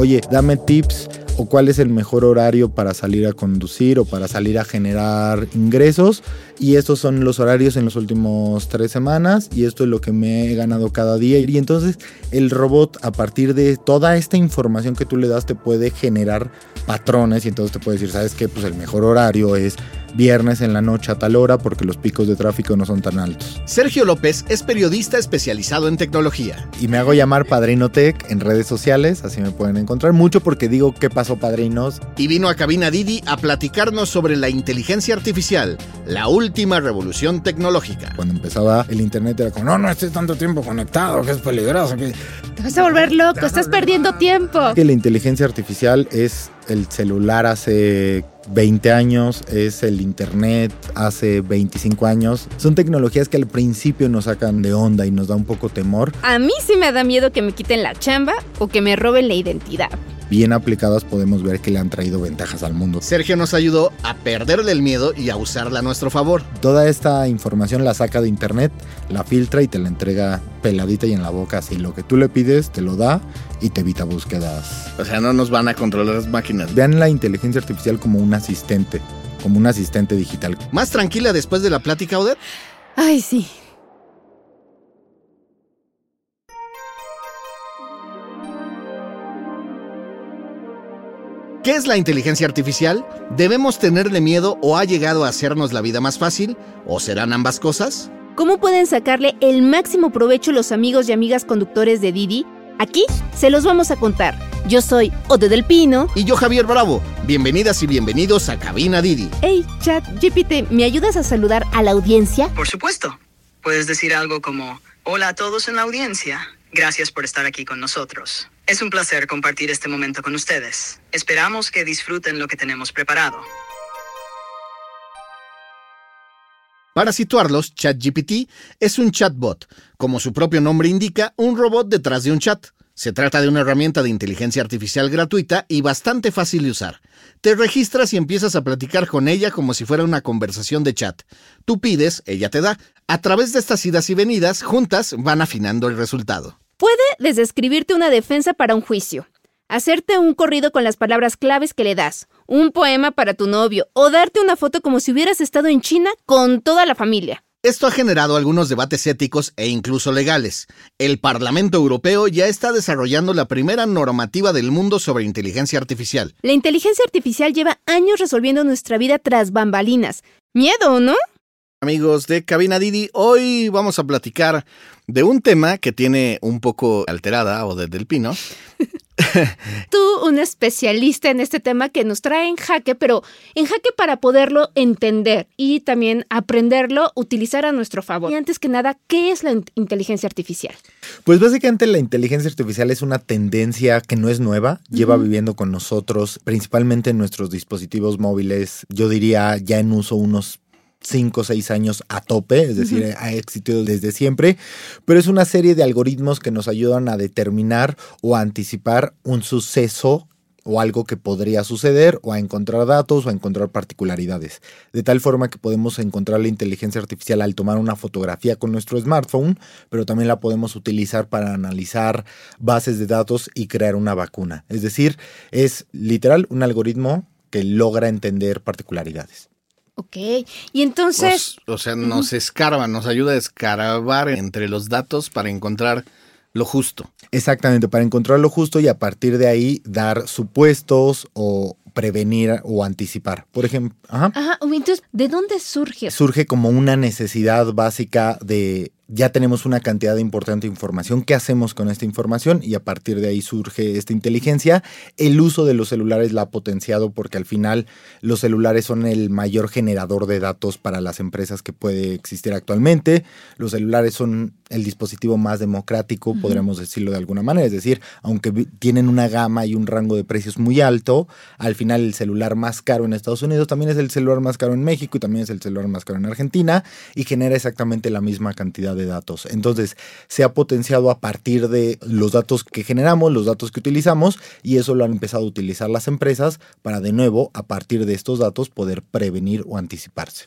oye, dame tips o cuál es el mejor horario para salir a conducir o para salir a generar ingresos. Y estos son los horarios en los últimos tres semanas y esto es lo que me he ganado cada día. Y entonces el robot a partir de toda esta información que tú le das te puede generar patrones y entonces te puede decir, ¿sabes qué? Pues el mejor horario es viernes en la noche a tal hora porque los picos de tráfico no son tan altos. Sergio López es periodista especializado en tecnología. Y me hago llamar Padrino Tech en redes sociales, así me pueden encontrar mucho porque digo qué pasó padrinos. Y vino a Cabina Didi a platicarnos sobre la inteligencia artificial, la última revolución tecnológica. Cuando empezaba el internet era como, no, no estés tanto tiempo conectado, que es peligroso. Que... Te vas a volver loco, estás perdiendo tiempo. Que la inteligencia artificial es el celular hace 20 años, es el Internet hace 25 años. Son tecnologías que al principio nos sacan de onda y nos da un poco temor. A mí sí me da miedo que me quiten la chamba o que me roben la identidad bien aplicadas podemos ver que le han traído ventajas al mundo. Sergio nos ayudó a perderle el miedo y a usarla a nuestro favor. Toda esta información la saca de internet, la filtra y te la entrega peladita y en la boca. Así lo que tú le pides te lo da y te evita búsquedas. O sea, no nos van a controlar las máquinas. Vean la inteligencia artificial como un asistente, como un asistente digital. ¿Más tranquila después de la plática, Oder? Ay, sí. ¿Qué es la inteligencia artificial? ¿Debemos tenerle miedo o ha llegado a hacernos la vida más fácil? ¿O serán ambas cosas? ¿Cómo pueden sacarle el máximo provecho los amigos y amigas conductores de Didi? Aquí se los vamos a contar. Yo soy Ode del Pino. Y yo Javier Bravo. Bienvenidas y bienvenidos a Cabina Didi. Hey, chat, GPT, ¿me ayudas a saludar a la audiencia? Por supuesto. Puedes decir algo como, hola a todos en la audiencia. Gracias por estar aquí con nosotros. Es un placer compartir este momento con ustedes. Esperamos que disfruten lo que tenemos preparado. Para situarlos, ChatGPT es un chatbot, como su propio nombre indica, un robot detrás de un chat. Se trata de una herramienta de inteligencia artificial gratuita y bastante fácil de usar. Te registras y empiezas a platicar con ella como si fuera una conversación de chat. Tú pides, ella te da. A través de estas idas y venidas, juntas van afinando el resultado. Puede desde escribirte una defensa para un juicio, hacerte un corrido con las palabras claves que le das, un poema para tu novio o darte una foto como si hubieras estado en China con toda la familia. Esto ha generado algunos debates éticos e incluso legales. El Parlamento Europeo ya está desarrollando la primera normativa del mundo sobre inteligencia artificial. La inteligencia artificial lleva años resolviendo nuestra vida tras bambalinas. Miedo, ¿no? Amigos de Cabina Didi, hoy vamos a platicar de un tema que tiene un poco alterada o desde el pino. Tú, un especialista en este tema que nos trae en jaque, pero en jaque para poderlo entender y también aprenderlo, utilizar a nuestro favor. Y antes que nada, ¿qué es la inteligencia artificial? Pues básicamente la inteligencia artificial es una tendencia que no es nueva, lleva viviendo con nosotros, principalmente en nuestros dispositivos móviles, yo diría ya en uso unos 5 o 6 años a tope, es decir, ha existido desde siempre, pero es una serie de algoritmos que nos ayudan a determinar o a anticipar un suceso o algo que podría suceder, o a encontrar datos, o a encontrar particularidades. De tal forma que podemos encontrar la inteligencia artificial al tomar una fotografía con nuestro smartphone, pero también la podemos utilizar para analizar bases de datos y crear una vacuna. Es decir, es literal un algoritmo que logra entender particularidades. Ok, y entonces... o sea, nos escarba, nos ayuda a escarbar entre los datos para encontrar lo justo. Exactamente, para encontrar lo justo y a partir de ahí dar supuestos o prevenir o anticipar. Por ejemplo, ajá. Ajá, entonces, ¿de dónde surge? Surge como una necesidad básica de ya tenemos una cantidad de importante información. ¿Qué hacemos con esta información? Y a partir de ahí surge esta inteligencia. El uso de los celulares la ha potenciado porque al final los celulares son el mayor generador de datos para las empresas que puede existir actualmente. Los celulares son el dispositivo más democrático, podríamos decirlo de alguna manera. Es decir, aunque tienen una gama y un rango de precios muy alto, al final el celular más caro en Estados Unidos también es el celular más caro en México y también es el celular más caro en Argentina y genera exactamente la misma cantidad de de datos. Entonces, se ha potenciado a partir de los datos que generamos, los datos que utilizamos, y eso lo han empezado a utilizar las empresas para de nuevo, a partir de estos datos, poder prevenir o anticiparse.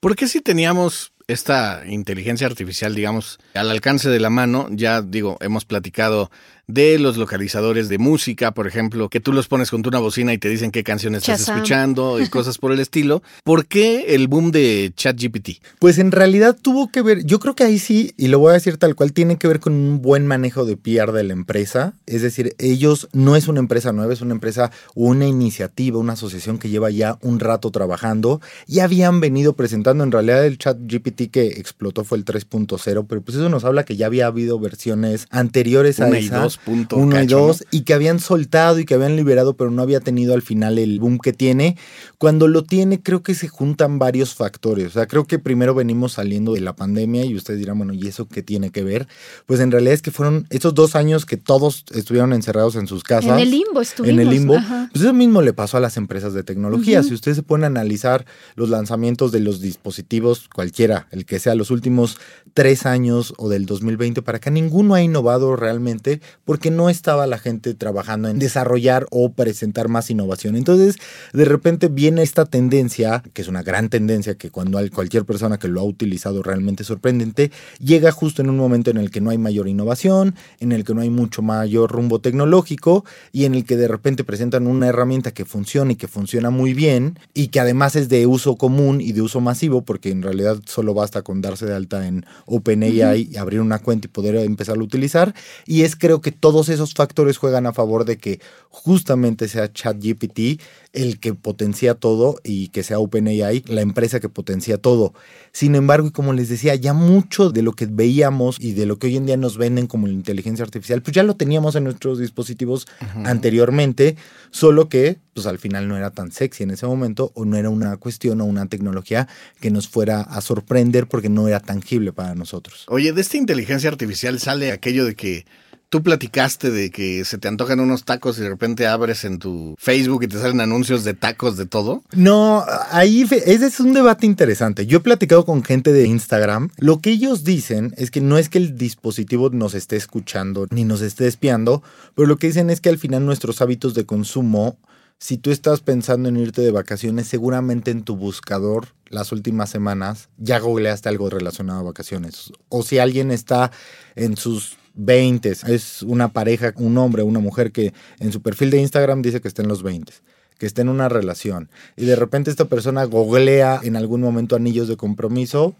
¿Por qué si teníamos esta inteligencia artificial, digamos, al alcance de la mano, ya digo, hemos platicado de los localizadores de música, por ejemplo, que tú los pones con una bocina y te dicen qué canción estás escuchando y cosas por el estilo. ¿Por qué el boom de ChatGPT? Pues en realidad tuvo que ver, yo creo que ahí sí, y lo voy a decir tal cual, tiene que ver con un buen manejo de PR de la empresa. Es decir, ellos no es una empresa nueva, es una empresa, una iniciativa, una asociación que lleva ya un rato trabajando y habían venido presentando, en realidad el chat GPT que explotó fue el 3.0, pero pues eso nos habla que ya había habido versiones anteriores a Una y esa. dos punto uno y dos, y que habían soltado y que habían liberado, pero no había tenido al final el boom que tiene. Cuando lo tiene, creo que se juntan varios factores. O sea, creo que primero venimos saliendo de la pandemia y ustedes dirán, bueno, ¿y eso qué tiene que ver? Pues en realidad es que fueron esos dos años que todos estuvieron encerrados en sus casas. En el limbo estuvimos. En el limbo. Ajá. Pues eso mismo le pasó a las empresas de tecnología. Si ustedes se pueden analizar los lanzamientos de los dispositivos, cualquiera, el que sea, los últimos tres años o del 2020 para acá, ninguno ha innovado realmente porque no estaba la gente trabajando en desarrollar o presentar más innovación. Entonces, de repente viene esta tendencia, que es una gran tendencia, que cuando hay cualquier persona que lo ha utilizado realmente sorprendente, llega justo en un momento en el que no hay mayor innovación, en el que no hay mucho mayor rumbo tecnológico y en el que de repente presentan una herramienta que funciona y que funciona muy bien y que además es de uso común y de uso masivo, porque en realidad solo basta con darse de alta en OpenAI y abrir una cuenta y poder empezar a utilizar. Y es creo que todos esos factores juegan a favor de que justamente sea ChatGPT el que potencia todo y que sea OpenAI la empresa que potencia todo. Sin embargo, y como les decía, ya mucho de lo que veíamos y de lo que hoy en día nos venden como la inteligencia artificial, pues ya lo teníamos en nuestros dispositivos anteriormente, solo que pues al final no era tan sexy en ese momento o no era una cuestión o una tecnología que nos fuera a sorprender porque no era tangible para nosotros. Oye, de esta inteligencia artificial sale aquello de que tú platicaste de que se te antojan unos tacos y de repente abres en tu Facebook y te salen anuncios de tacos de todo. No, ahí ese es un debate interesante. Yo he platicado con gente de Instagram. Lo que ellos dicen es que no es que el dispositivo nos esté escuchando ni nos esté espiando, pero lo que dicen es que al final nuestros hábitos de consumo, si tú estás pensando en irte de vacaciones, seguramente en tu buscador las últimas semanas ya googleaste algo relacionado a vacaciones. O si alguien está en sus 20, es una pareja, un hombre, una mujer que en su perfil de Instagram dice que está en los 20 que está en una relación. Y de repente esta persona googlea en algún momento anillos de compromiso,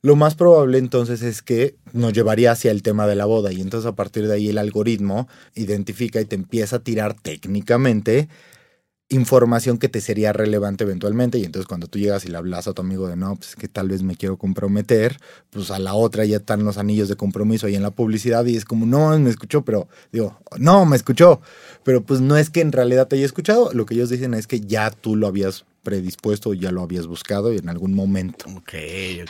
lo más probable entonces es que nos llevaría hacia el tema de la boda. Y entonces a partir de ahí el algoritmo identifica y te empieza a tirar técnicamente información que te sería relevante eventualmente y entonces cuando tú llegas y le hablas a tu amigo de no, pues que tal vez me quiero comprometer, pues a la otra ya están los anillos de compromiso ahí en la publicidad y es como, no, me escuchó, pero digo, no, me escuchó, pero pues no es que en realidad te haya escuchado, lo que ellos dicen es que ya tú lo habías predispuesto, ya lo habías buscado y en algún momento. Ok.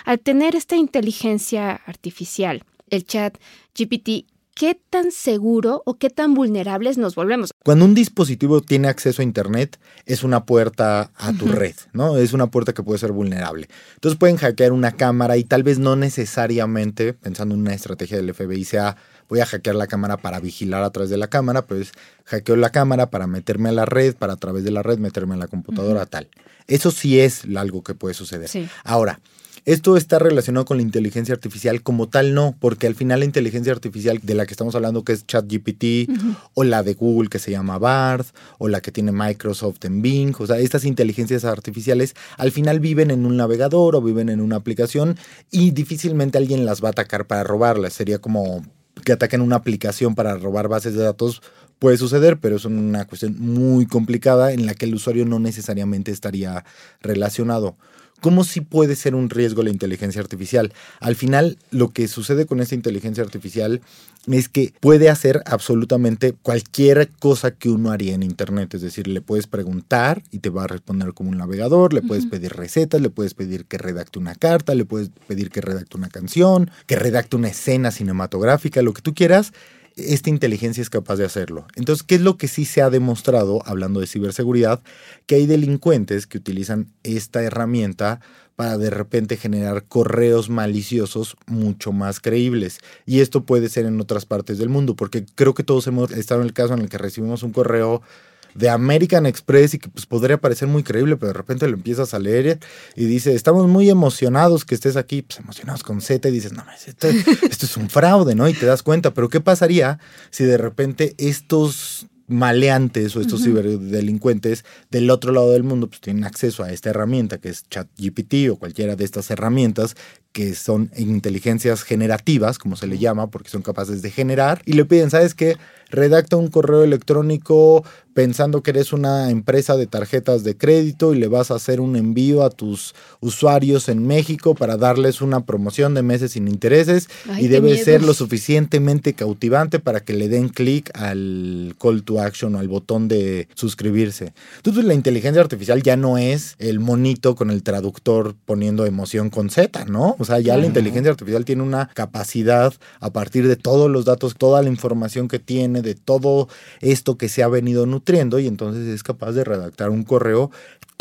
Al tener esta inteligencia artificial, el chat GPT, ¿qué tan seguro o qué tan vulnerables nos volvemos? Cuando un dispositivo tiene acceso a Internet, es una puerta a tu red, ¿no? Es una puerta que puede ser vulnerable. Entonces pueden hackear una cámara y tal vez no necesariamente, pensando en una estrategia del FBI, sea voy a hackear la cámara para vigilar a través de la cámara, pues hackeo la cámara para meterme a la red, para a través de la red meterme a la computadora, tal. Eso sí es algo que puede suceder. Sí. Ahora, esto está relacionado con la inteligencia artificial como tal, no, porque al final la inteligencia artificial de la que estamos hablando, que es ChatGPT, o la de Google que se llama Bard, o la que tiene Microsoft en Bing, o sea, estas inteligencias artificiales al final viven en un navegador o viven en una aplicación y difícilmente alguien las va a atacar para robarlas. Sería como que ataquen una aplicación para robar bases de datos. Puede suceder, pero es una cuestión muy complicada en la que el usuario no necesariamente estaría relacionado. ¿Cómo sí puede ser un riesgo la inteligencia artificial? Al final, lo que sucede con esta inteligencia artificial es que puede hacer absolutamente cualquier cosa que uno haría en Internet. Es decir, le puedes preguntar y te va a responder como un navegador, le puedes pedir recetas, le puedes pedir que redacte una carta, le puedes pedir que redacte una canción, que redacte una escena cinematográfica, lo que tú quieras esta inteligencia es capaz de hacerlo. Entonces, ¿qué es lo que sí se ha demostrado, hablando de ciberseguridad? Que hay delincuentes que utilizan esta herramienta para de repente generar correos maliciosos mucho más creíbles. Y esto puede ser en otras partes del mundo, porque creo que todos hemos estado en el caso en el que recibimos un correo de American Express y que pues podría parecer muy creíble, pero de repente lo empiezas a leer y dice, estamos muy emocionados que estés aquí, pues emocionados con Z y dices, no, esto, esto es un fraude, ¿no? Y te das cuenta, pero ¿qué pasaría si de repente estos maleantes o estos ciberdelincuentes del otro lado del mundo pues tienen acceso a esta herramienta que es ChatGPT o cualquiera de estas herramientas que son inteligencias generativas, como se le llama, porque son capaces de generar, y le piden, ¿sabes qué? Redacta un correo electrónico pensando que eres una empresa de tarjetas de crédito y le vas a hacer un envío a tus usuarios en México para darles una promoción de meses sin intereses y debe ser lo suficientemente cautivante para que le den clic al call to action o al botón de suscribirse. Entonces la inteligencia artificial ya no es el monito con el traductor poniendo emoción con Z, ¿no? O sea, ya la inteligencia artificial tiene una capacidad a partir de todos los datos, toda la información que tiene, de todo esto que se ha venido nutriendo y entonces es capaz de redactar un correo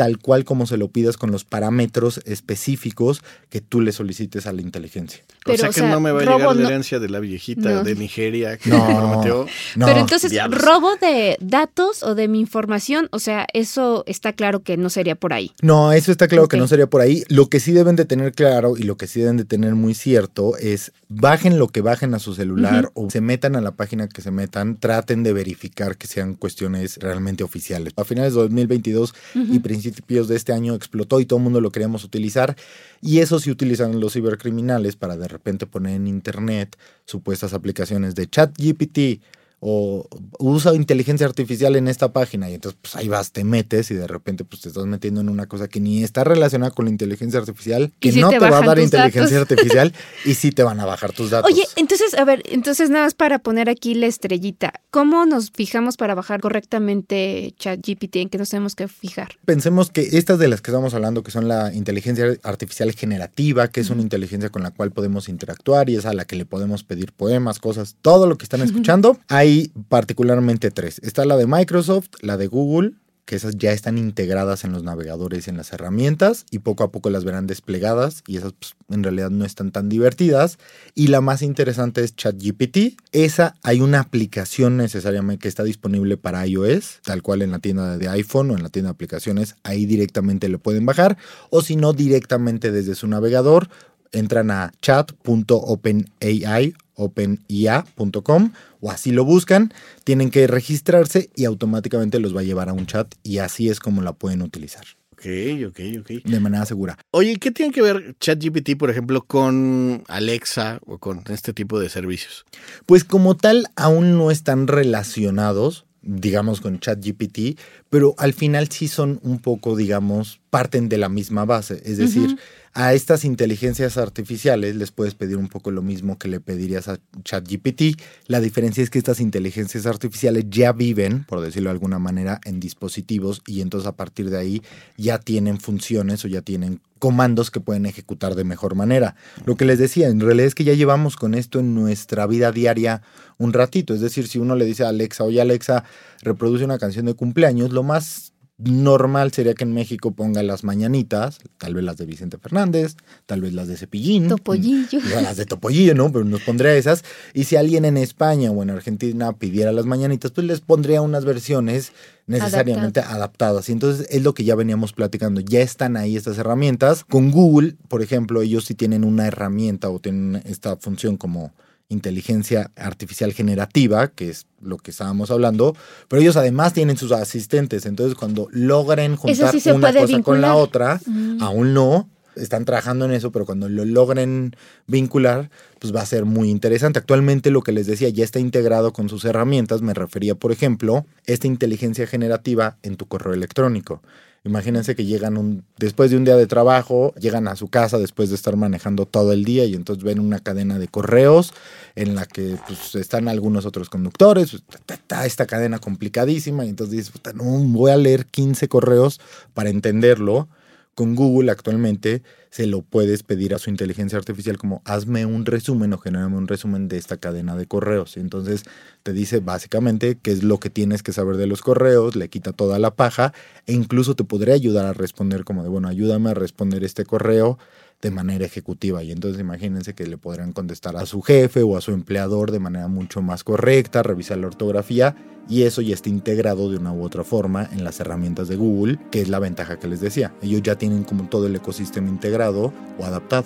tal cual como se lo pidas con los parámetros específicos que tú le solicites a la inteligencia. o sea que no me va a llegar la herencia de la viejita de Nigeria que no, prometió. Pero entonces, robo de datos o de mi información, o sea, eso está claro que no sería por ahí. No, eso está claro que no sería por ahí. Lo que sí deben de tener claro y lo que sí deben de tener muy cierto es bajen lo que bajen a su celular o se metan a la página que se metan, traten de verificar que sean cuestiones realmente oficiales. A finales de 2022 y principios principios de este año explotó y todo el mundo lo queríamos utilizar. Y eso sí utilizan los cibercriminales para de repente poner en internet supuestas aplicaciones de chat GPT o usa inteligencia artificial en esta página y entonces pues ahí vas, te metes y de repente pues te estás metiendo en una cosa que ni está relacionada con la inteligencia artificial, que no te, va a dar inteligencia artificial y sí te van a bajar tus datos. Oye, entonces, a ver, entonces nada más para poner aquí la estrellita, ¿cómo nos fijamos para bajar correctamente ChatGPT? ¿En qué nos tenemos que fijar? Pensemos que estas de las que estamos hablando, que son la inteligencia artificial generativa, que es una inteligencia con la cual podemos interactuar y es a la que le podemos pedir poemas, cosas, todo lo que están escuchando, hay particularmente tres. Está la de Microsoft, la de Google, que esas ya están integradas en los navegadores en las herramientas y poco a poco las verán desplegadas y esas pues, en realidad no están tan divertidas. Y la más interesante es ChatGPT. Esa hay una aplicación necesariamente que está disponible para iOS, tal cual en la tienda de iPhone o en la tienda de aplicaciones, ahí directamente lo pueden bajar o si no directamente desde su navegador entran a chat.openai openIA.com o así lo buscan, tienen que registrarse y automáticamente los va a llevar a un chat y así es como la pueden utilizar. Ok, ok, ok. De manera segura. Oye, ¿qué tiene que ver ChatGPT, por ejemplo, con Alexa o con este tipo de servicios? Pues como tal, aún no están relacionados, digamos, con ChatGPT, pero al final sí son un poco, digamos, parten de la misma base. Es decir, a estas inteligencias artificiales les puedes pedir un poco lo mismo que le pedirías a ChatGPT. La diferencia es que estas inteligencias artificiales ya viven, por decirlo de alguna manera, en dispositivos y entonces a partir de ahí ya tienen funciones o ya tienen comandos que pueden ejecutar de mejor manera. Lo que les decía, en realidad es que ya llevamos con esto en nuestra vida diaria un ratito. Es decir, si uno le dice a Alexa, oye Alexa, reproduce una canción de cumpleaños, lo más normal sería que en México ponga las mañanitas, tal vez las de Vicente Fernández, tal vez las de Cepillín. Topollillo. Las de Topollillo, ¿no? Pero nos pondría esas. Y si alguien en España o en Argentina pidiera las mañanitas, pues les pondría unas versiones necesariamente adaptadas. Y entonces es lo que ya veníamos platicando. Ya están ahí estas herramientas. Con Google, por ejemplo, ellos sí tienen una herramienta o tienen esta función como inteligencia artificial generativa, que es lo que estábamos hablando, pero ellos además tienen sus asistentes, entonces cuando logren juntar una cosa con la otra, mm. aún no, están trabajando en eso, pero cuando lo logren vincular, pues va a ser muy interesante. Actualmente lo que les decía ya está integrado con sus herramientas, me refería, por ejemplo, esta inteligencia generativa en tu correo electrónico. Imagínense que llegan un, después de un día de trabajo, llegan a su casa después de estar manejando todo el día y entonces ven una cadena de correos en la que pues, están algunos otros conductores, está esta cadena complicadísima y entonces dices, no, voy a leer 15 correos para entenderlo con Google actualmente se lo puedes pedir a su inteligencia artificial como hazme un resumen o genérame un resumen de esta cadena de correos. Entonces te dice básicamente qué es lo que tienes que saber de los correos, le quita toda la paja e incluso te podría ayudar a responder como de, bueno, ayúdame a responder este correo de manera ejecutiva. Y entonces imagínense que le podrán contestar a su jefe o a su empleador de manera mucho más correcta, revisar la ortografía y eso ya está integrado de una u otra forma en las herramientas de Google, que es la ventaja que les decía. Ellos ya tienen como todo el ecosistema integrado o adaptado.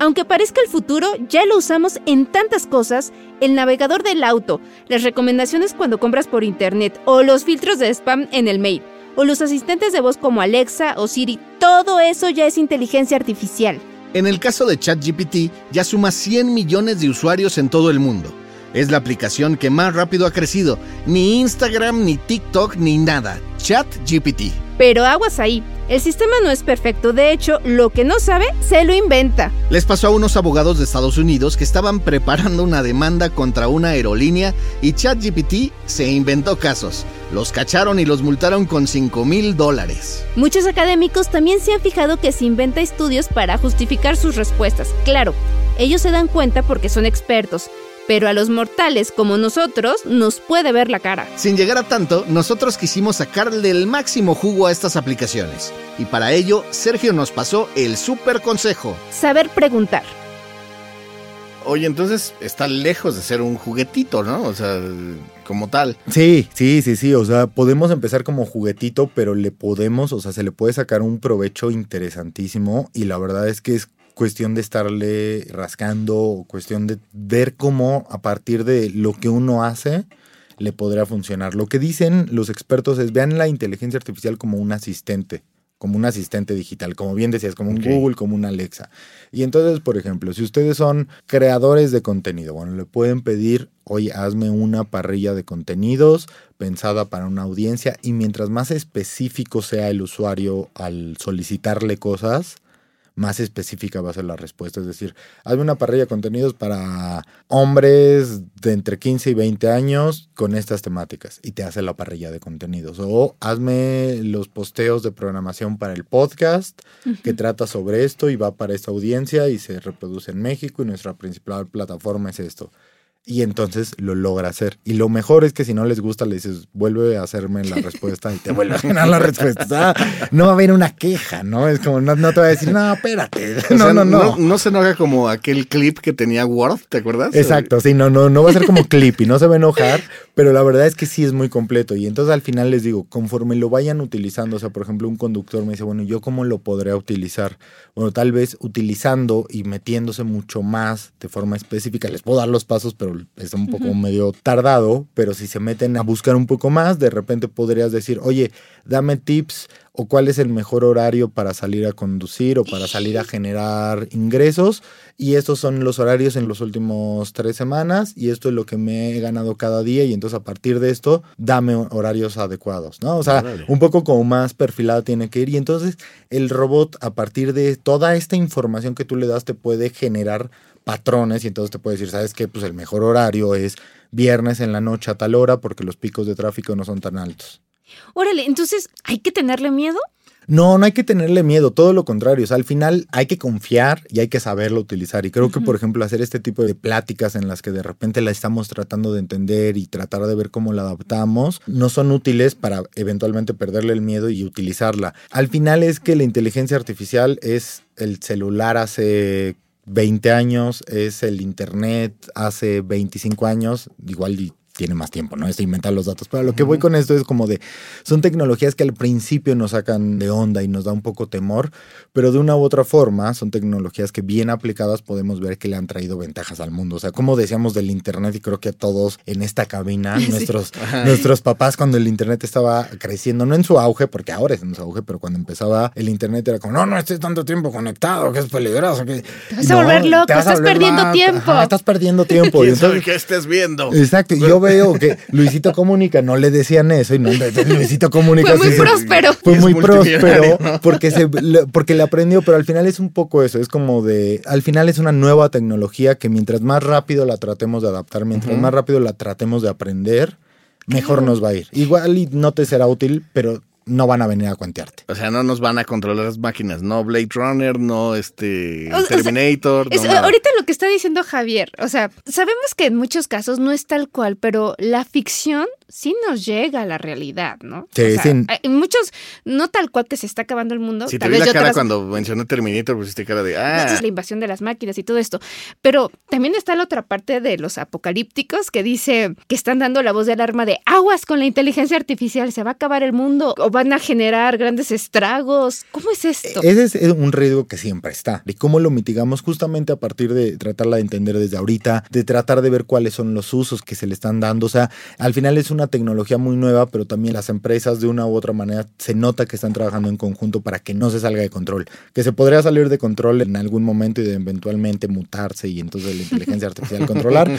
Aunque parezca el futuro, ya lo usamos en tantas cosas, el navegador del auto, las recomendaciones cuando compras por internet o los filtros de spam en el mail o los asistentes de voz como Alexa o Siri, todo eso ya es inteligencia artificial. En el caso de ChatGPT, ya suma 100 millones de usuarios en todo el mundo. Es la aplicación que más rápido ha crecido. Ni Instagram, ni TikTok, ni nada. ChatGPT. Pero aguas ahí. El sistema no es perfecto, de hecho, lo que no sabe, se lo inventa. Les pasó a unos abogados de Estados Unidos que estaban preparando una demanda contra una aerolínea y ChatGPT se inventó casos. Los cacharon y los multaron con 5 mil dólares. Muchos académicos también se han fijado que se inventa estudios para justificar sus respuestas. Claro, ellos se dan cuenta porque son expertos, pero a los mortales como nosotros nos puede ver la cara. Sin llegar a tanto, nosotros quisimos sacarle el máximo jugo a estas aplicaciones. Y para ello, Sergio nos pasó el super consejo. Saber preguntar. Oye, entonces está lejos de ser un juguetito, ¿no? O sea, como tal. Sí, sí, sí, sí. O sea, podemos empezar como juguetito, pero le podemos, o sea, se le puede sacar un provecho interesantísimo. Y la verdad es que es cuestión de estarle rascando, cuestión de ver cómo a partir de lo que uno hace le podrá funcionar. Lo que dicen los expertos es vean la inteligencia artificial como un asistente, como un asistente digital, como bien decías, como un Google, como un Alexa. Y entonces, por ejemplo, si ustedes son creadores de contenido, bueno, le pueden pedir, oye, hazme una parrilla de contenidos pensada para una audiencia y mientras más específico sea el usuario al solicitarle cosas, más específica va a ser la respuesta. Es decir, hazme una parrilla de contenidos para hombres de entre 15 y 20 años con estas temáticas y te hace la parrilla de contenidos. O hazme los posteos de programación para el podcast que trata sobre esto y va para esta audiencia y se reproduce en México y nuestra principal plataforma es esto y entonces lo logra hacer. Y lo mejor es que si no les gusta, le dices, vuelve a hacerme la respuesta y te vuelve a generar la respuesta. no va a haber una queja, ¿no? Es como, no, te va a decir, no, espérate. no, no, no, no, se enoja como aquel clip que tenía Word, ¿te acuerdas? Exacto, sí, no, no, no va a ser como clip y no se va a enojar, pero la verdad es que sí es muy completo. Y entonces al final les digo, conforme lo vayan utilizando, o sea, por ejemplo, un conductor me dice, bueno, ¿yo cómo lo podré utilizar? Bueno, tal vez utilizando y metiéndose mucho más de forma específica. Les puedo dar los pasos, pero es un poco medio tardado, pero si se meten a buscar un poco más, de repente podrías decir, oye, dame tips o cuál es el mejor horario para salir a conducir o para salir a generar ingresos. Y estos son los horarios en los últimos tres semanas y esto es lo que me he ganado cada día y entonces a partir de esto dame horarios adecuados, ¿no? O sea, un poco como más perfilado tiene que ir y entonces el robot a partir de toda esta información que tú le das te puede generar patrones y entonces te puede decir, ¿sabes qué? Pues el mejor horario es viernes en la noche a tal hora porque los picos de tráfico no son tan altos. Órale, entonces, ¿hay que tenerle miedo? No, no hay que tenerle miedo, todo lo contrario. O sea, al final hay que confiar y hay que saberlo utilizar. Y creo que, por ejemplo, hacer este tipo de pláticas en las que de repente la estamos tratando de entender y tratar de ver cómo la adaptamos, no son útiles para eventualmente perderle el miedo y utilizarla. Al final es que la inteligencia artificial es el celular hace 20 años, es el Internet hace 25 años, igual tiene más tiempo, ¿no? Es inventar los datos. Pero lo que voy con esto es como de, son tecnologías que al principio nos sacan de onda y nos da un poco temor, pero de una u otra forma son tecnologías que bien aplicadas podemos ver que le han traído ventajas al mundo. O sea, como decíamos del Internet y creo que a todos en esta cabina, nuestros, nuestros papás cuando el Internet estaba creciendo, no en su auge, porque ahora es en su auge, pero cuando empezaba el Internet era como, no, no estés tanto tiempo conectado, que es peligroso. Que... Te vas a volver loco, estás perdiendo tiempo. estás perdiendo tiempo. ¿Quién sabe qué estés viendo? Exacto. Yo veo que Luisito Comunica no le decían eso y no, Luisito Comunica. Fue muy próspero. Fue muy próspero porque, se, porque le aprendió, pero al final es un poco eso, es como de, al final es una nueva tecnología que mientras más rápido la tratemos de adaptar, mientras más rápido la tratemos de aprender, mejor nos va a ir. Igual y no te será útil, pero no van a venir a cuentearte. O sea, no nos van a controlar las máquinas, no Blade Runner, no este Terminator. ahorita lo que está diciendo Javier, o sea, sabemos que en muchos casos no es tal cual, pero la ficción sí nos llega a la realidad, ¿no? Sí, O sea, sí. hay muchos, no tal cual que se está acabando el mundo. Si te vi vez la cara cuando mencioné Terminator, pusiste cara de, ah, es la invasión de las máquinas y todo esto. Pero también está la otra parte de los apocalípticos que dice que están dando la voz de alarma de aguas con la inteligencia artificial, se va a acabar el mundo o van a generar grandes estragos. ¿Cómo es esto? Ese es un riesgo que siempre está. ¿Y cómo lo mitigamos? Justamente a partir de tratarla de entender desde ahorita, de tratar de ver cuáles son los usos que se le están dando. O sea, al final es una tecnología muy nueva, pero también las empresas de una u otra manera se nota que están trabajando en conjunto para que no se salga de control. Que se podría salir de control en algún momento y de eventualmente mutarse y entonces la inteligencia artificial controlar.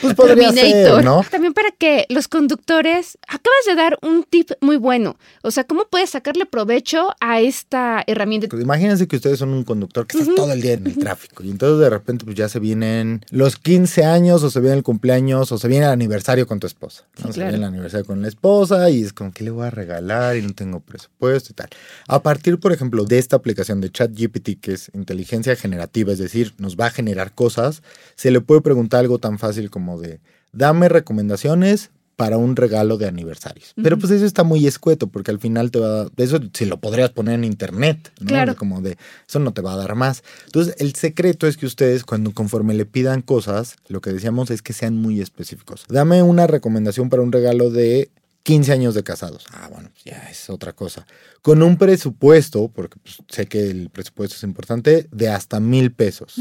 Pues podría Terminator. ser, ¿no? También para que los conductores, acabas de dar un tip muy bueno. O sea, ¿cómo puedes sacarle provecho a esta herramienta? Pues imagínense que ustedes son un conductor que está todo el día en el tráfico y entonces de repente pues ya se vienen los 15 años o se viene el cumpleaños o se viene el aniversario con tu esposa. ¿no? Sí, Se claro. El aniversario con la esposa y es como que le voy a regalar y no tengo presupuesto y tal. A partir, por ejemplo, de esta aplicación de ChatGPT que es inteligencia generativa, es decir, nos va a generar cosas, se le puede preguntar algo tan fácil como de dame recomendaciones para un regalo de aniversarios. Pero pues eso está muy escueto porque al final te va a... Eso si lo podrías poner en internet, ¿no? Claro. Como de, eso no te va a dar más. Entonces, el secreto es que ustedes cuando conforme le pidan cosas, lo que decíamos es que sean muy específicos. Dame una recomendación para un regalo de 15 años de casados. Ah, bueno, pues ya es otra cosa. Con un presupuesto, porque pues, sé que el presupuesto es importante, de hasta mil pesos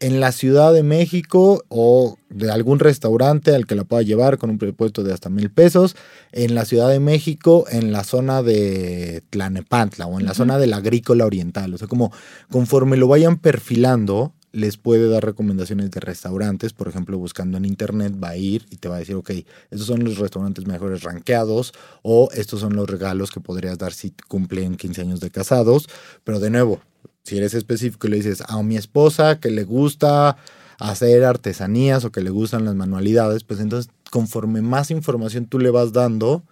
en la Ciudad de México o de algún restaurante al que la pueda llevar con un presupuesto de hasta mil pesos, en la Ciudad de México, en la zona de Tlanepantla o en la zona del agrícola oriental. O sea, como conforme lo vayan perfilando, les puede dar recomendaciones de restaurantes, por ejemplo, buscando en internet, va a ir y te va a decir, ok, estos son los restaurantes mejores rankeados o estos son los regalos que podrías dar si cumplen 15 años de casados, pero de nuevo, si eres específico y le dices a mi esposa que le gusta hacer artesanías o que le gustan las manualidades, pues entonces conforme más información tú le vas dando,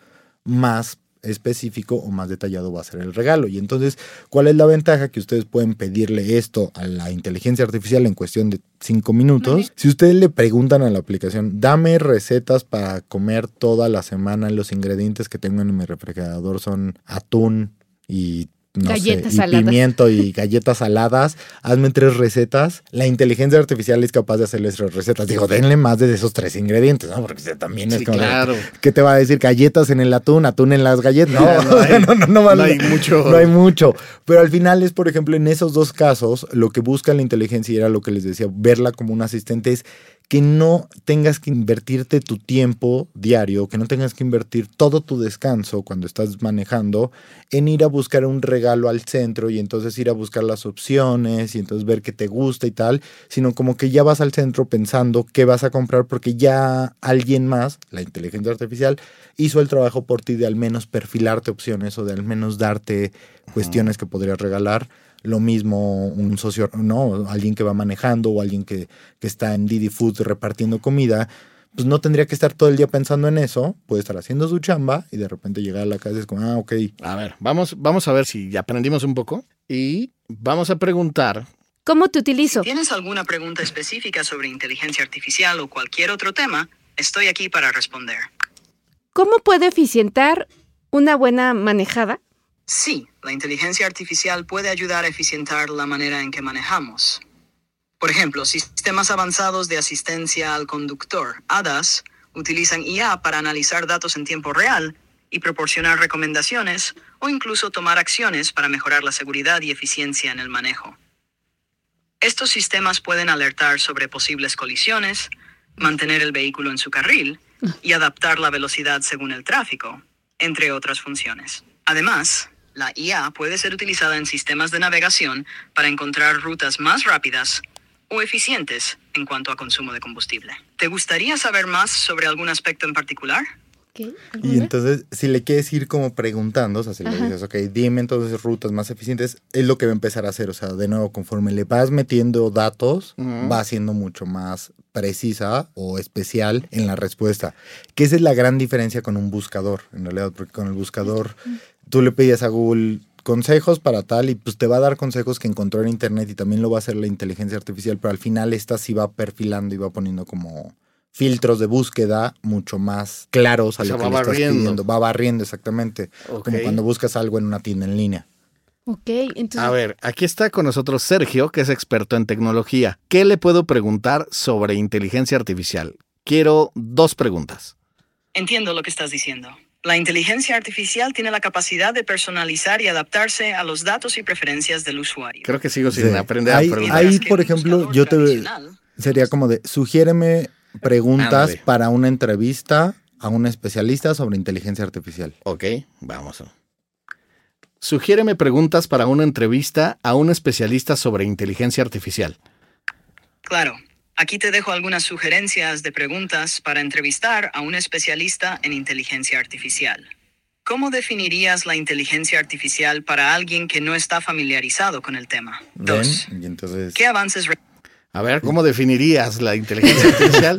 más específico o más detallado va a ser el regalo. Y entonces, ¿cuál es la ventaja? Que ustedes pueden pedirle esto a la inteligencia artificial en cuestión de cinco minutos. Si ustedes le preguntan a la aplicación, dame recetas para comer toda la semana, los ingredientes que tengo en mi refrigerador son atún y no Galletas sé, y saladas. pimiento y galletas saladas, hazme tres recetas. La inteligencia artificial es capaz de hacerles tres recetas. Digo, denle más de esos tres ingredientes, ¿no? Porque también es sí, como, claro. ¿qué te va a decir? Galletas en el atún, atún en las galletas. No, No, no hay- no, no, no, no vale. hay mucho. No hay mucho. Pero al final es, por ejemplo, en esos dos casos, lo que busca la inteligencia y era lo que les decía, verla como un asistente es que no tengas que invertirte tu tiempo diario, que no tengas que invertir todo tu descanso cuando estás manejando en ir a buscar un regalo al centro y entonces ir a buscar las opciones y entonces ver qué te gusta y tal, sino como que ya vas al centro pensando qué vas a comprar porque ya alguien más, la inteligencia artificial, hizo el trabajo por ti de al menos perfilarte opciones o de al menos darte cuestiones que podrías regalar. Lo mismo un socio, no, alguien que va manejando o alguien que, que está en Didi Food repartiendo comida, pues no tendría que estar todo el día pensando en eso, puede estar haciendo su chamba y de repente llegar a la casa y es como, ah, ok, A ver, vamos, vamos a ver si aprendimos un poco y vamos a preguntar. ¿Cómo te utilizo? ¿Tienes alguna pregunta específica sobre inteligencia artificial o cualquier otro tema? Estoy aquí para responder. ¿Cómo puedo eficientar una buena manejada? Sí, la inteligencia artificial puede ayudar a eficientar la manera en que manejamos. Por ejemplo, sistemas avanzados de asistencia al conductor, ADAS, utilizan IA para analizar datos en tiempo real y proporcionar recomendaciones o incluso tomar acciones para mejorar la seguridad y eficiencia en el manejo. Estos sistemas pueden alertar sobre posibles colisiones, mantener el vehículo en su carril y adaptar la velocidad según el tráfico, entre otras funciones. Además, la IA puede ser utilizada en sistemas de navegación para encontrar rutas más rápidas o eficientes en cuanto a consumo de combustible. ¿Te gustaría saber más sobre algún aspecto en particular? ¿Qué? Y entonces, si le quieres ir como preguntando, o sea, si le Ajá. dices, ok, dime entonces rutas más eficientes, es lo que va a empezar a hacer. O sea, de nuevo, conforme le vas metiendo datos, Ujú. va siendo mucho más precisa o especial en la respuesta. Que esa es la gran diferencia con un buscador, en realidad, porque con el buscador tú le pedías a Google consejos para tal y pues te va a dar consejos que encontró en internet y también lo va a hacer la inteligencia artificial, pero al final esta sí va perfilando y va poniendo como filtros de búsqueda mucho más claros a O sea, lo que va le estás barriendo. pidiendo. Va barriendo exactamente. Como cuando buscas algo en una tienda en línea. Ok, entonces. A ver, aquí está con nosotros Sergio, que es experto en tecnología. ¿Qué le puedo preguntar sobre inteligencia artificial? Quiero dos preguntas. Entiendo lo que estás diciendo. La inteligencia artificial tiene la capacidad de personalizar y adaptarse a los datos y preferencias del usuario. Creo que sigo sin Sí. aprender Ahí- a preguntar. ahí, por ejemplo, yo te- Sería como de, sugiéreme preguntas para una entrevista a un especialista sobre inteligencia artificial. Ok, vamos. Sugiéreme preguntas para una entrevista a un especialista sobre inteligencia artificial. Claro. Aquí te dejo algunas sugerencias de preguntas para entrevistar a un especialista en inteligencia artificial. ¿Cómo definirías la inteligencia artificial para alguien que no está familiarizado con el tema? Dos. Y entonces... ¿Qué avances A ver, ¿cómo definirías la inteligencia artificial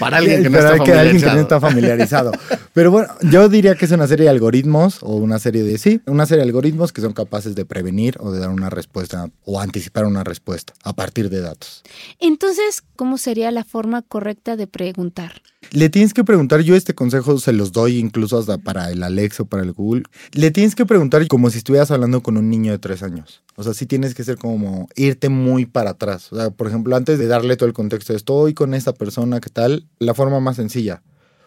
para alguien que no Pero está que alguien que no está familiarizado. Pero bueno, yo diría que es una serie de algoritmos o una serie de, sí, una serie de algoritmos que son capaces de prevenir o de dar una respuesta o anticipar una respuesta a partir de datos. Entonces, ¿cómo sería la forma correcta de preguntar? Le tienes que preguntar, yo este consejo se los doy incluso hasta para el Alexa o para el Google. Le tienes que preguntar como si estuvieras hablando con un niño de tres años. O sea, sí tienes que ser como irte muy para atrás. O sea, por ejemplo, antes de darle todo el contexto, estoy con esta persona, ¿qué tal? La forma más sencilla.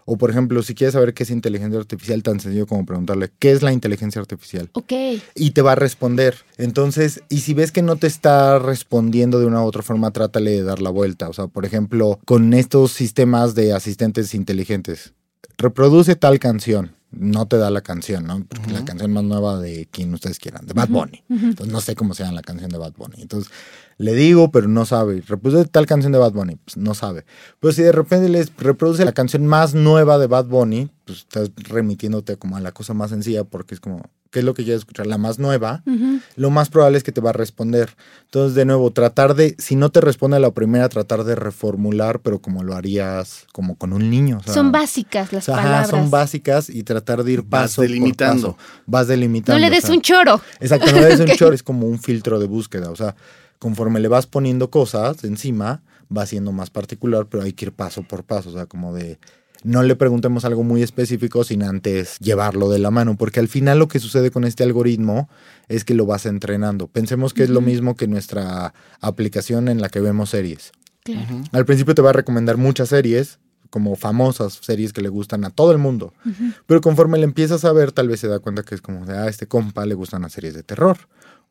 O por ejemplo, si quieres saber qué es inteligencia artificial, tan sencillo como preguntarle, ¿qué es la inteligencia artificial? Ok. y te va a responder. Entonces, y si ves que no te está respondiendo de una u otra forma, trátale de dar la vuelta. O sea, por ejemplo, con estos sistemas de asistentes inteligentes, reproduce tal canción. No te da la canción, ¿no? Porque la canción más nueva de quien ustedes quieran, de Bad Bunny. Entonces, no sé cómo se llama la canción de Bad Bunny. Entonces, le digo, pero no sabe. Reproduce tal canción de Bad Bunny, pues no sabe. Pero si de repente les reproduce la canción más nueva de Bad Bunny, pues estás remitiéndote como a la cosa más sencilla porque es como, ¿qué es lo que quieres escuchar? La más nueva, lo más probable es que te va a responder. Entonces, de nuevo, tratar de, si no te responde a la primera, tratar de reformular, pero como lo harías como con un niño. o sea, Son básicas las o sea, ajá, palabras. son básicas y tratar de ir Vas paso delimitando. por paso. Vas delimitando. no le o des sea, un choro. Exacto, no le des un short, es como un filtro de búsqueda. O sea, conforme le vas poniendo cosas encima, va siendo más particular, pero hay que ir paso por paso. O sea, como de no le preguntemos algo muy específico sin antes llevarlo de la mano, porque al final lo que sucede con este algoritmo es que lo vas entrenando. Pensemos que es lo mismo que nuestra aplicación en la que vemos series. Claro. Al principio te va a recomendar muchas series, como famosas series que le gustan a todo el mundo. Pero conforme le empiezas a ver, tal vez se da cuenta que es como de, ah, a este compa le gustan las series de terror.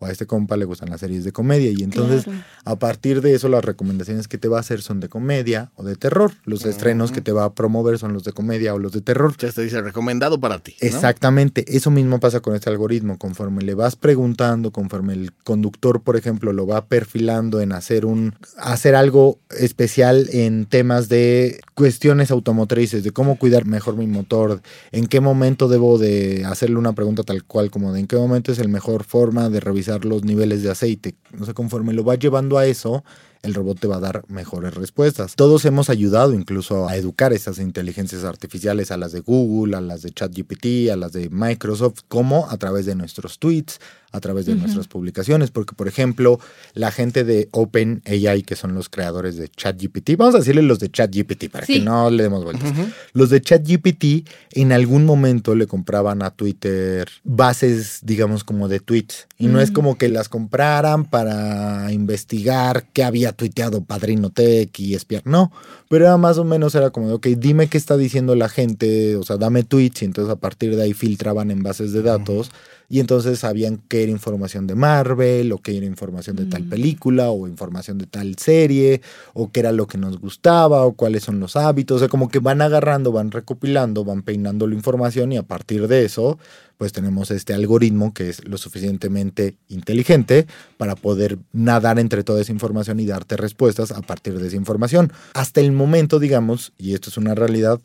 O a este compa le gustan las series de comedia. Y entonces, Claro. a partir de eso, las recomendaciones que te va a hacer son de comedia o de terror. Los estrenos que te va a promover son los de comedia o los de terror. Ya te dice recomendado para ti. ¿no? Exactamente, eso mismo pasa con este algoritmo. Conforme le vas preguntando, conforme el conductor, por ejemplo, lo va perfilando en hacer un hacer algo especial en temas de cuestiones automotrices, de cómo cuidar mejor mi motor, en qué momento debo de hacerle una pregunta tal cual como de en qué momento es el mejor forma de revisar los niveles de aceite. No sé, conforme lo va llevando a eso, el robot te va a dar mejores respuestas. Todos hemos ayudado incluso a educar estas inteligencias artificiales, a las de Google, a las de ChatGPT, a las de Microsoft, como a través de nuestros tweets, a través de nuestras publicaciones, porque por ejemplo, la gente de OpenAI, que son los creadores de ChatGPT, vamos a decirle los de ChatGPT para Sí. que no le demos vueltas. Los de ChatGPT en algún momento le compraban a Twitter bases, digamos, como de tweets. Y no es como que las compraran para investigar qué había tuiteado Padrino Tech y espiar. No, pero era más o menos, era como, de, ok, dime qué está diciendo la gente, o sea, dame tweets y entonces a partir de ahí filtraban en bases de datos. Y entonces sabían qué era información de Marvel, o qué era información de tal Mm. película, o información de tal serie, o qué era lo que nos gustaba, o cuáles son los hábitos. O sea, como que van agarrando, van recopilando, van peinando la información y a partir de eso, pues tenemos este algoritmo que es lo suficientemente inteligente para poder nadar entre toda esa información y darte respuestas a partir de esa información. Hasta el momento, digamos, y esto es una realidad,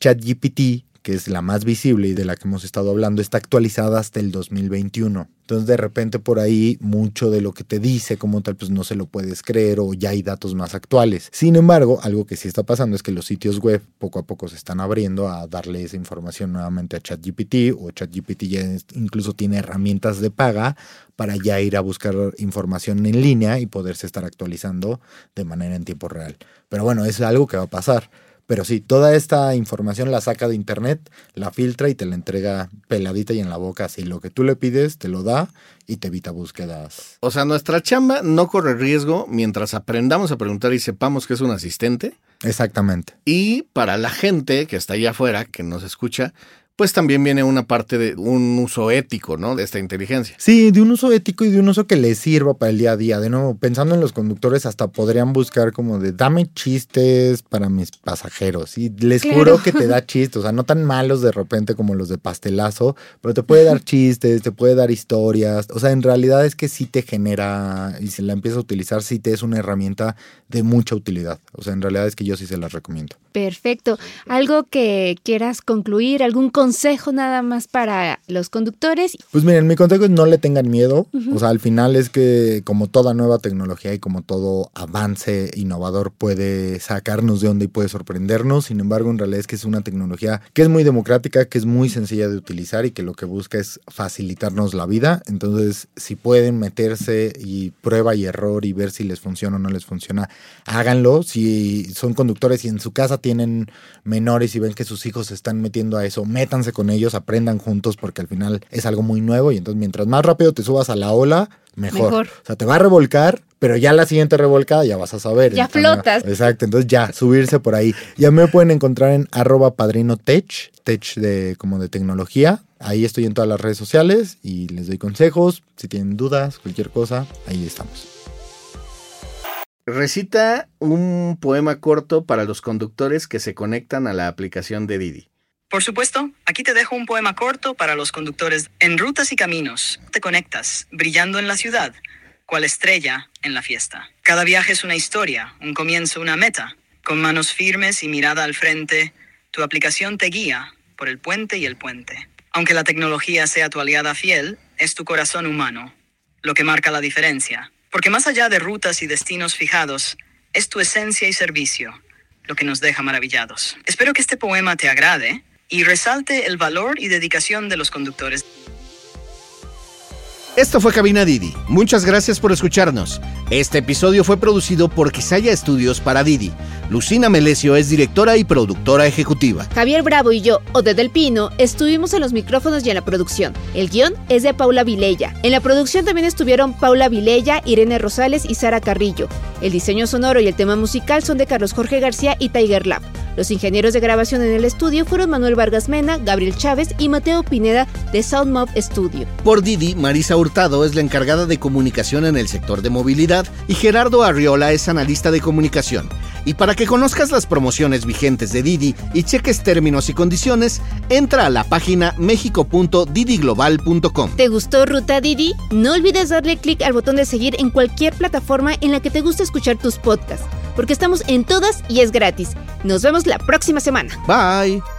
ChatGPT que es la más visible y de la que hemos estado hablando, está actualizada hasta el 2021. Entonces, de repente, por ahí, mucho de lo que te dice como tal, pues no se lo puedes creer o ya hay datos más actuales. Sin embargo, algo que sí está pasando es que los sitios web poco a poco se están abriendo a darle esa información nuevamente a ChatGPT o ChatGPT ya incluso tiene herramientas de paga para ya ir a buscar información en línea y poderse estar actualizando de manera en tiempo real. Pero bueno, es algo que va a pasar. Pero sí, toda esta información la saca de internet, la filtra y te la entrega peladita y en la boca. Así lo que tú le pides, te lo da y te evita búsquedas. O sea, nuestra chamba no corre riesgo mientras aprendamos a preguntar y sepamos que es un asistente. Exactamente. Y para la gente que está allá afuera, que nos escucha, pues también viene una parte de un uso ético, ¿no? De esta inteligencia. Sí, de un uso ético y de un uso que les sirva para el día a día. De nuevo, pensando en los conductores, hasta podrían buscar como de dame chistes para mis pasajeros. Y les juro que te da chistes, o sea, no tan malos de repente como los de pastelazo, pero te puede dar chistes, te puede dar historias. O sea, en realidad es que sí te genera, y si la empiezas a utilizar, sí te es una herramienta de mucha utilidad. O sea, en realidad es que yo sí se las recomiendo. Perfecto. ¿Algo que quieras concluir? ¿Algún consejo nada más para los conductores? Pues miren, mi consejo es no le tengan miedo. O sea, al final es que como toda nueva tecnología y como todo avance innovador puede sacarnos de onda y puede sorprendernos. Sin embargo, en realidad es que es una tecnología que es muy democrática, que es muy sencilla de utilizar y que lo que busca es facilitarnos la vida. Entonces, si pueden meterse y prueba y error y ver si les funciona o no les funciona, háganlo. Si son conductores y en su casa tienen menores y ven que sus hijos se están metiendo a eso, métanse con ellos, aprendan juntos porque al final es algo muy nuevo y entonces mientras más rápido te subas a la ola, mejor. Mejor. O sea, te va a revolcar, pero ya la siguiente revolcada ya vas a saber. Ya flotas. Exacto, entonces ya, subirse por ahí. Ya me pueden encontrar en arroba padrino tech, tech de como de tecnología. Ahí estoy en todas las redes sociales y les doy consejos. Si tienen dudas, cualquier cosa, ahí estamos. Recita un poema corto para los conductores que se conectan a la aplicación de Didi. Por supuesto, aquí te dejo un poema corto para los conductores. En rutas y caminos te conectas, brillando en la ciudad, cual estrella en la fiesta. Cada viaje es una historia, un comienzo, una meta. Con manos firmes y mirada al frente, tu aplicación te guía por el puente y el puente. Aunque la tecnología sea tu aliada fiel, es tu corazón humano lo que marca la diferencia. Porque más allá de rutas y destinos fijados, es tu esencia y servicio lo que nos deja maravillados. Espero que este poema te agrade y resalte el valor y dedicación de los conductores. Esto fue Cabina Didi. Muchas gracias por escucharnos. Este episodio fue producido por Quisaya Estudios para Didi. Lucina Melesio es directora y productora ejecutiva. Javier Bravo y yo, Ode del Pino, estuvimos en los micrófonos y en la producción. El guion es de Paula Vilella. En la producción también estuvieron Paula Vilella, Irene Rosales y Sara Carrillo. El diseño sonoro y el tema musical son de Carlos Jorge García y Tiger Lab. Los ingenieros de grabación en el estudio fueron Manuel Vargas Mena, Gabriel Chávez y Mateo Pineda de Soundmob Studio. Por Didi, Marisa Hurtado es la encargada de comunicación en el sector de movilidad y Gerardo Arriola es analista de comunicación. Y para que conozcas las promociones vigentes de Didi y cheques términos y condiciones, entra a la página mexico.didiglobal.com. ¿Te gustó Ruta Didi? No olvides darle clic al botón de seguir en cualquier plataforma en la que te guste escuchar tus podcasts, porque estamos en todas y es gratis. Nos vemos la próxima semana. Bye.